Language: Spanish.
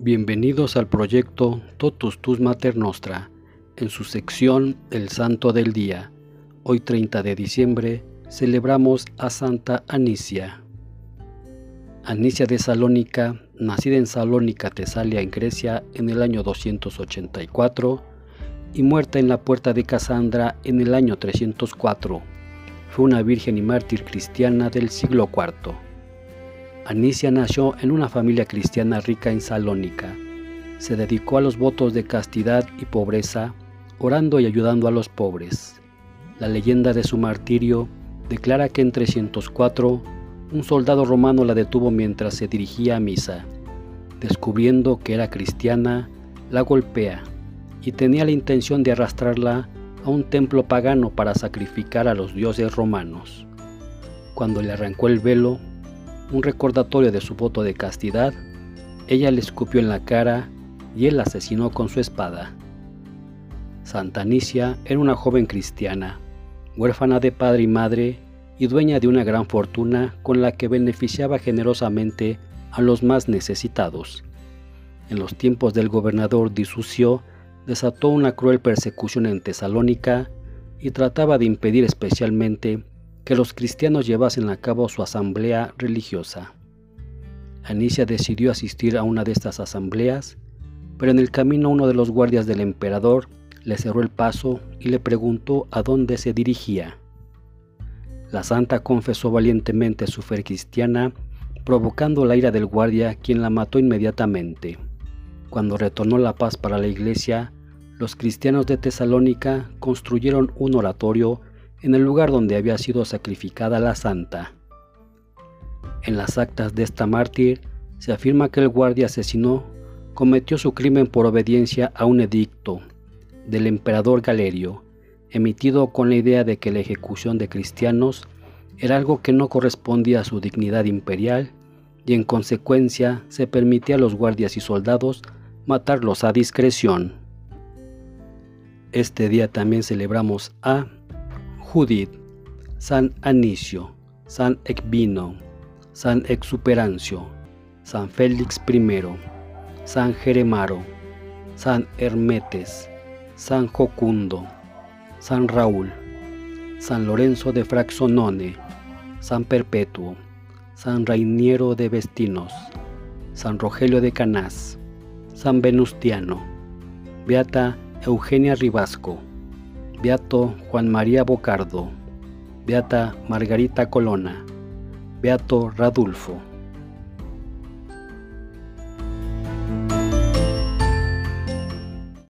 Bienvenidos al proyecto Totus Tus Mater Nostra, en su sección El Santo del Día. Hoy 30 de diciembre celebramos a Santa Anicia. Anicia de Salónica, nacida en Salónica, Tesalia, en Grecia, en el año 284 y muerta en la puerta de Casandra en el año 304. Fue una virgen y mártir cristiana del siglo IV. Anicia nació en una familia cristiana rica en Salónica. Se dedicó a los votos de castidad y pobreza, orando y ayudando a los pobres. La leyenda de su martirio declara que en 304 un soldado romano la detuvo mientras se dirigía a misa. Descubriendo que era cristiana, la golpea y tenía la intención de arrastrarla a un templo pagano para sacrificar a los dioses romanos. Cuando le arrancó el velo, un recordatorio de su voto de castidad, ella le escupió en la cara y él la asesinó con su espada. Santa Anicia era una joven cristiana, huérfana de padre y madre y dueña de una gran fortuna con la que beneficiaba generosamente a los más necesitados. En los tiempos del gobernador Disucio desató una cruel persecución en Tesalónica y trataba de impedir especialmente que los cristianos llevasen a cabo su asamblea religiosa. Anicia decidió asistir a una de estas asambleas, pero en el camino uno de los guardias del emperador le cerró el paso y le preguntó a dónde se dirigía. La santa confesó valientemente su fe cristiana, provocando la ira del guardia, quien la mató inmediatamente. Cuando retornó la paz para la iglesia, los cristianos de Tesalónica construyeron un oratorio en el lugar donde había sido sacrificada la santa. En las actas de esta mártir se afirma que el guardia asesino cometió su crimen por obediencia a un edicto del emperador Galerio, emitido con la idea de que la ejecución de cristianos era algo que no correspondía a su dignidad imperial y en consecuencia se permitía a los guardias y soldados matarlos a discreción. Este día también celebramos a Judith, San Anicio, San Ecvino, San Exuperancio, San Félix I, San Jeremaro, San Hermetes, San Jocundo, San Raúl, San Lorenzo de Fraxonone, San Perpetuo, San Rainiero de Vestinos, San Rogelio de Canás, San Venustiano, Beata Eugenia Ribasco, Beato Juan María Bocardo, Beata Margarita Colona, Beato Radulfo.